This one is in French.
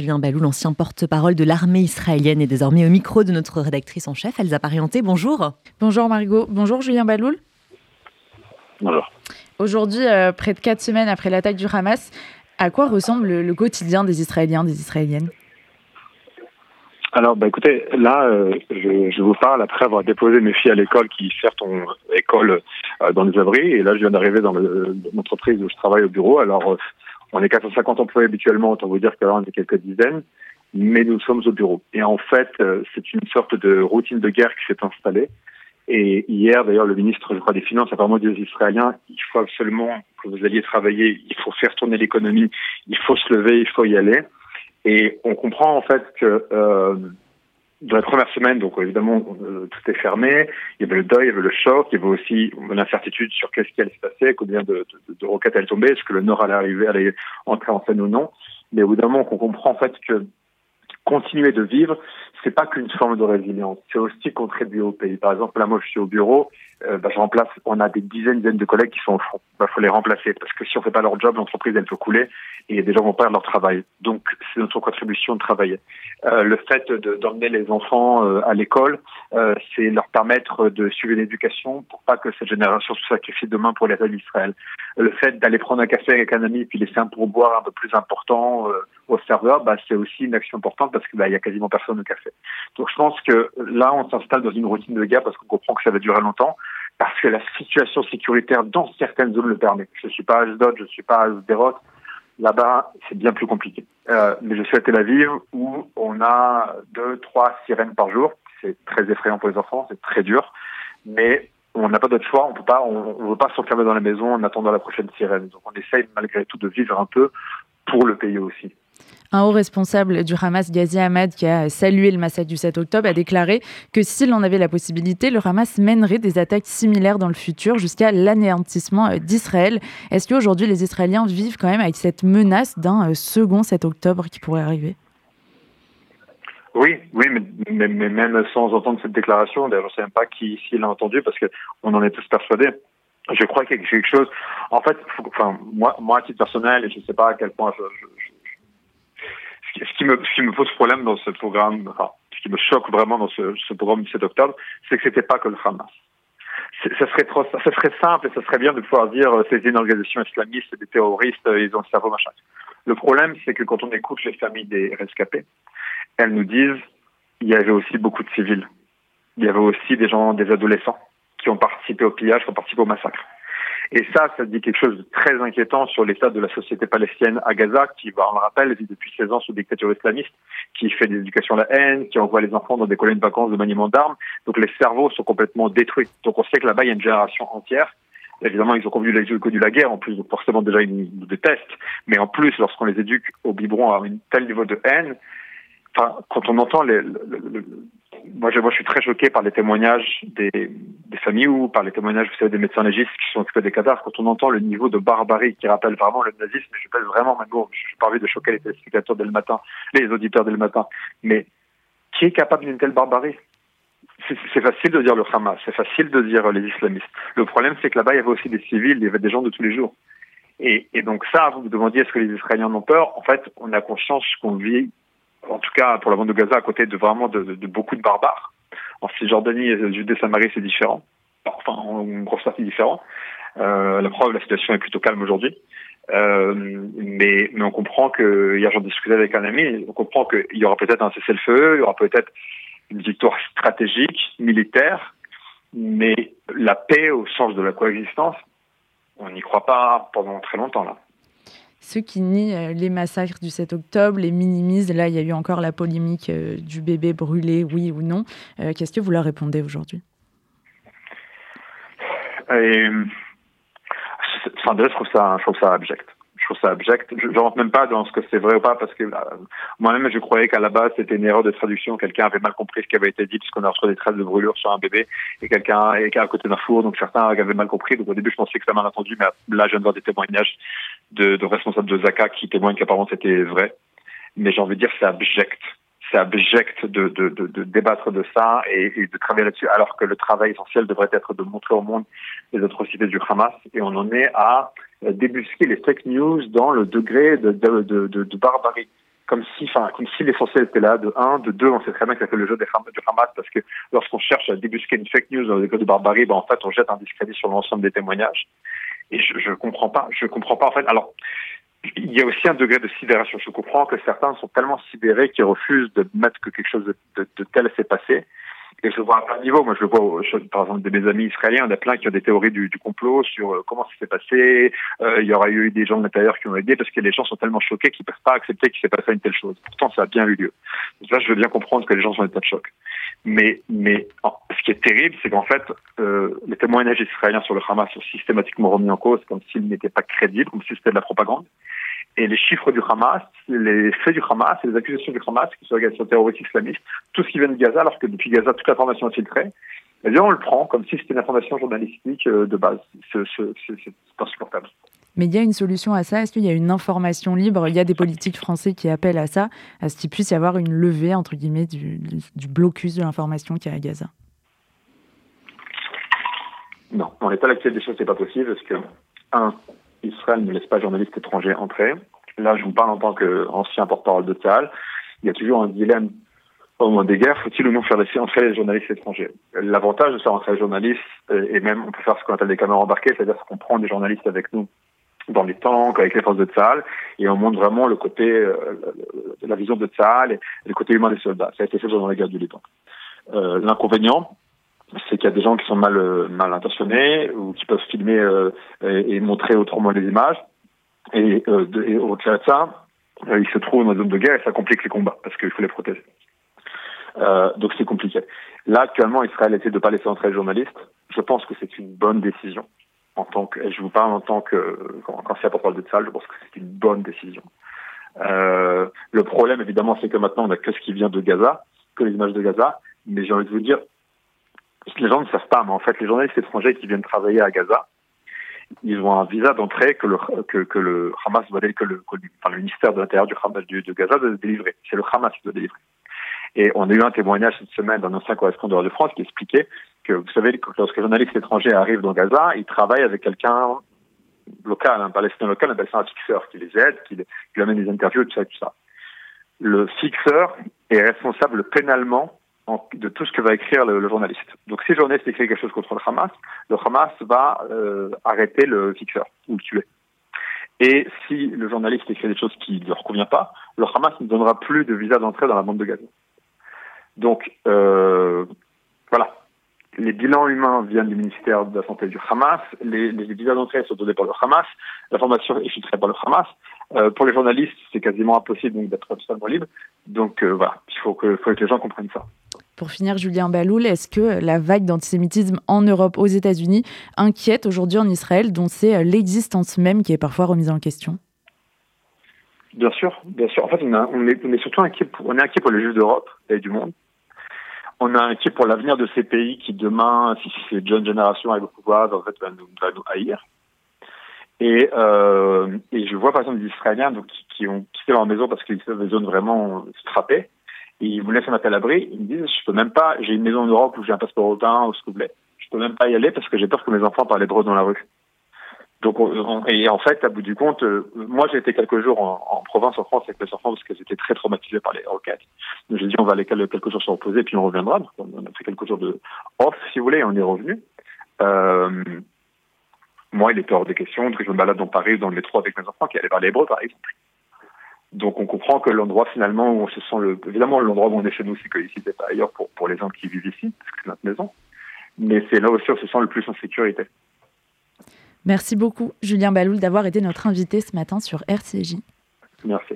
Julien Balou, l'ancien porte-parole de l'armée israélienne, est désormais au micro de notre rédactrice en chef, Elsa Parienté. Bonjour. Bonjour Margot. Bonjour Julien Baloul. Bonjour. Aujourd'hui, euh, près de quatre semaines après l'attaque du Hamas, à quoi ressemble le, quotidien des Israéliens, des Israéliennes? Alors, bah, écoutez, là, euh, je, vous parle après avoir déposé mes filles à l'école qui certes ont école euh, dans les abris. Et là, je viens d'arriver dans l'entreprise où je travaille au bureau. Alors, on est 450 employés habituellement, autant vous dire là, on est quelques dizaines. Mais nous sommes au bureau. Et en fait, c'est une sorte de routine de guerre qui s'est installée. Et hier, d'ailleurs, le ministre, je crois, des Finances a vraiment dit aux Israéliens, il faut absolument que vous alliez travailler, il faut faire tourner l'économie, il faut se lever, il faut y aller. Et on comprend en fait que euh, dans la première semaine, donc évidemment, euh, tout est fermé, il y avait le deuil, il y avait le choc, il y avait aussi l'incertitude sur qu'est-ce qui allait se passer, combien de, de, de roquettes allaient tomber, est-ce que le Nord allait arriver, allait entrer en scène ou non. Mais évidemment, qu'on comprend en fait que continuer de vivre, c'est pas qu'une forme de résilience, c'est aussi contribuer au pays. Par exemple, là, moi, je suis au bureau, euh, bah, je remplace, on a des dizaines, dizaines de collègues qui sont au front. Bah, faut les remplacer parce que si on fait pas leur job, l'entreprise, elle peut couler et des gens vont perdre leur travail. Donc, c'est notre contribution de travailler. Euh, le fait d'emmener les enfants euh, à l'école, euh, c'est leur permettre de suivre l'éducation pour pas que cette génération se sacrifie demain pour les d'Israël. Le fait d'aller prendre un café avec un ami puis laisser un pourboire un peu plus important au serveur, bah, c'est aussi une action importante parce qu'il bah, y a quasiment personne au café. Donc, je pense que là, on s'installe dans une routine de guerre parce qu'on comprend que ça va durer longtemps parce que la situation sécuritaire dans certaines zones le permet. Je ne suis pas à Asdod, je ne suis pas à Sderot, Là-bas, c'est bien plus compliqué. Euh, mais je suis à Tel Aviv où on a deux, trois sirènes par jour. C'est très effrayant pour les enfants, c'est très dur. Mais on n'a pas d'autre choix. On peut pas, on, ne veut pas s'enfermer dans la maison en attendant la prochaine sirène. Donc on essaye malgré tout de vivre un peu pour le pays aussi. Un haut responsable du Hamas, Ghazi Ahmad, qui a salué le massacre du 7 octobre, a déclaré que s'il en avait la possibilité, le Hamas mènerait des attaques similaires dans le futur jusqu'à l'anéantissement euh, d'Israël. Est-ce qu'aujourd'hui les Israéliens vivent quand même avec cette menace d'un euh, second 7 octobre qui pourrait arriver? Oui, oui, mais, même sans entendre cette déclaration, d'ailleurs, je ne sais même pas qui ici l'a entendu parce qu'on en est tous persuadés. Je crois qu'il y a quelque chose. En fait, enfin, moi, moi, à titre personnel, et je ne sais pas à quel point je, ce qui me, ce qui me pose problème dans ce programme, enfin, ce qui me choque vraiment dans ce, ce programme du 7 octobre, c'est que c'était pas que le Hamas. Ça serait trop, ça serait simple et ça serait bien de pouvoir dire euh, c'est une organisation islamiste, des terroristes, euh, ils ont le cerveau machin. Le problème, c'est que quand on écoute les familles des rescapés, elles nous disent il y avait aussi beaucoup de civils. Il y avait aussi des gens, des adolescents qui ont participé au pillage, qui ont participé au massacre. Et ça, ça dit quelque chose de très inquiétant sur l'état de la société palestinienne à Gaza, qui, on le rappelle, vit depuis 16 ans sous dictature islamiste, qui fait des éducations à la haine, qui envoie les enfants dans des colonies de vacances de maniement d'armes. Donc les cerveaux sont complètement détruits. Donc on sait que là-bas, il y a une génération entière Évidemment, ils ont connu, connu la guerre, en plus, donc forcément déjà ils nous détestent. Mais en plus, lorsqu'on les éduque au biberon à un tel niveau de haine, quand on entend les, moi, je, suis très choqué par les témoignages des, familles ou par les témoignages, vous savez, des médecins légistes qui sont occupés des cadavres. Quand on entend le niveau de barbarie qui rappelle vraiment le nazisme, je pèse vraiment ma gourde. Je n'ai pas envie de choquer les téléspectateurs dès le matin, les auditeurs dès le matin. Mais qui est capable d'une telle barbarie? C'est facile de dire le Hamas, c'est facile de dire les islamistes. Le problème, c'est que là-bas, il y avait aussi des civils, il y avait des gens de tous les jours. Et, donc ça, vous vous demandiez est-ce que les Israéliens ont peur? En fait, on a conscience qu'on vit en tout cas pour la bande de Gaza, à côté de vraiment de, de, beaucoup de barbares. En Cisjordanie et Judée-Samarie, c'est différent. Enfin, en grosse partie différent. Euh, la preuve, la situation est plutôt calme aujourd'hui. Euh, mais, mais on comprend que, hier j'en discutais avec un ami, on comprend qu'il y aura peut-être un cessez-le-feu, il y aura peut-être une victoire stratégique, militaire, mais la paix au sens de la coexistence, on n'y croit pas pendant très longtemps là ceux qui nient euh, les massacres du 7 octobre, les minimisent. Là, il y a eu encore la polémique euh, du bébé brûlé, oui ou non. Euh, qu'est-ce que vous leur répondez aujourd'hui? Enfin, je trouve ça, je trouve ça abject je trouve ça abject. Je, ne rentre même pas dans ce que c'est vrai ou pas parce que moi-même je croyais qu'à la base c'était une erreur de traduction. Quelqu'un avait mal compris ce qui avait été dit puisqu'on a reçu des traces de brûlure sur un bébé et quelqu'un est à côté d'un four donc certains avaient mal compris. Donc au début je pensais que ça mal entendu, mais là je viens de voir des témoignages de, de responsables de Zaka qui témoignent qu'apparemment c'était vrai. Mais j'ai envie de dire c'est abject c'est abject de, de, de, débattre de ça et, de travailler là-dessus, alors que le travail essentiel devrait être de montrer au monde les atrocités du Hamas. Et on en est à débusquer les fake news dans le degré de, de, barbarie. comme si, enfin, comme si l'essentiel était là, de un, de deux, on sait très bien que ça le jeu du Hamas, parce que lorsqu'on cherche à débusquer une fake news dans des cas de barbarie, ben, en fait, on jette un discrédit sur l'ensemble des témoignages. Et je, je comprends pas, je comprends pas, en fait. Alors, il y a aussi un degré de sidération. Je comprends que certains sont tellement sidérés qu'ils refusent de mettre que quelque chose de, de, de tel s'est passé. Et je le vois à plein de niveaux. Moi, je le vois, par exemple, de mes amis israéliens, il y en a plein qui ont des théories du, du complot sur euh, comment ça s'est passé. Euh, il y aura eu des gens de l'intérieur qui ont aidé parce que les gens sont tellement choqués qu'ils peuvent pas accepter qu'il s'est passé une telle chose. Pourtant, ça a bien eu lieu. Donc là, je veux bien comprendre que les gens sont en état de choc. Mais, mais ce qui est terrible, c'est qu'en fait, euh, les témoignages israéliens sur le Hamas sont systématiquement remis en cause comme s'ils n'étaient pas crédibles, comme si c'était de la propagande et les chiffres du Hamas, les faits du Hamas et les accusations du Hamas, qui sont sur terroristes islamistes, tout ce qui vient de Gaza, alors que depuis Gaza, toute l'information est filtrée, eh bien, on le prend comme si c'était une information journalistique euh, de base. C'est insupportable. Mais il y a une solution à ça Est-ce qu'il y a une information libre? Il y a des politiques français qui appellent à ça, à ce qu'il puisse y avoir une levée, entre guillemets, du, du blocus de l'information qui est à Gaza Non, en l'état actuel des choses, c'est pas possible parce que, un, Israël ne laisse pas journalistes étrangers entrer. Là, je vous parle en tant qu'ancien porte-parole de Tzahal. Il y a toujours un dilemme au moment des guerres, faut-il ou non faire entrer les journalistes étrangers? L'avantage de faire entrer les journalistes, euh, et même on peut faire ce qu'on appelle des caméras embarquées, c'est-à-dire qu'on prend des journalistes avec nous dans les tanks, avec les forces de Tzahal, et on montre vraiment le côté, euh, la vision de Tzahal et le côté humain des soldats. Ça a été fait dans la guerre du Liban. Euh, L'inconvénient, c'est qu'il y a des gens qui sont mal euh, mal intentionnés ou qui peuvent filmer euh, et, montrer autrement les images. Et, euh, et au-delà de ça, ils se trouvent dans une zone de guerre et ça complique les combats parce qu'il faut les protéger. Euh, donc c'est compliqué. Là actuellement, Israël essaie de ne pas laisser entrer les journalistes. Je pense que c'est une bonne décision. En tant que, et je vous parle en tant que c'est porte-parole de salle, je pense que c'est une bonne décision. Euh, le problème, évidemment, c'est que maintenant, on n'a que ce qui vient de Gaza, que les images de Gaza. Mais j'ai envie de vous dire, les gens ne savent pas, mais en fait, les journalistes étrangers qui viennent travailler à Gaza, ils ont un visa d'entrée que le, que, que le Hamas doit que le, enfin, le ministère de l'Intérieur du Hamas du, de Gaza doit délivrer. C'est le Hamas qui doit délivrer. Et on a eu un témoignage cette semaine d'un ancien correspondant de France qui expliquait que, vous savez, lorsque les journalistes étrangers arrivent dans Gaza, ils travaillent avec quelqu'un local, un palestinien local, un palestinien fixeur qui les aide, qui, qui amène des interviews, tout ça, tout ça. Le fixeur est responsable pénalement de tout ce que va écrire le, journaliste. Donc si le journaliste écrit quelque chose contre le Hamas, le Hamas va euh, arrêter le fixeur ou le tuer. Et si le journaliste écrit des choses qui ne leur conviennent pas, le Hamas ne donnera plus de visa d'entrée dans la bande de Gaza. Donc euh, voilà, les bilans humains viennent du ministère de la Santé du Hamas, les, visas d'entrée sont donnés par le Hamas, l'information est filtrée par le Hamas. Euh, pour les journalistes, c'est quasiment impossible d'être totalement libre. Donc voilà, il faut que les gens comprennent ça. Pour finir, Julien Baloul, est-ce que la vague d'antisémitisme en Europe, aux États-Unis, inquiète aujourd'hui en Israël, dont c'est euh, l'existence même qui est parfois remise en question? Bien sûr, bien sûr. En fait, on, est, surtout inquiet pour, on est inquiet pour les Juifs d'Europe et du monde. On est inquiet pour l'avenir de ces pays qui, demain, si ces jeunes générations arrivent au pouvoir, en fait, va nous, va nous haïr. Et, euh, je vois par exemple des Israéliens qui, ont quitté leur maison parce qu'ils sont des zones vraiment frappées ils voulaient se mettre à l'abri. Ils me disent, je peux même pas, j'ai une maison en Europe où j'ai un passeport autant ou ce que vous voulez. Je peux même pas y aller parce que j'ai peur que mes enfants parlent hébreu dans la rue. Donc, et en fait, à bout du compte, euh, moi j'ai été quelques jours en, en, province en France avec mes enfants parce qu'ils étaient très traumatisés par les roquettes. Donc j'ai dit on va aller quelques jours se reposer puis on reviendra. Donc, on a fait quelques jours de off si vous voulez, et on est revenu. Euh, moi, il était hors des questions que je me balade dans Paris dans le métro avec mes enfants qui allaient parler hébreu par exemple. Donc on comprend que l'endroit finalement où on se sent le évidemment l'endroit où on est chez nous c'est que ici c'est pas ailleurs pour pour les gens qui vivent ici parce que c'est notre maison mais c'est là aussi où on se sent le plus en sécurité. Merci beaucoup Julien Baloul d'avoir été notre invité ce matin sur RCJ. Merci.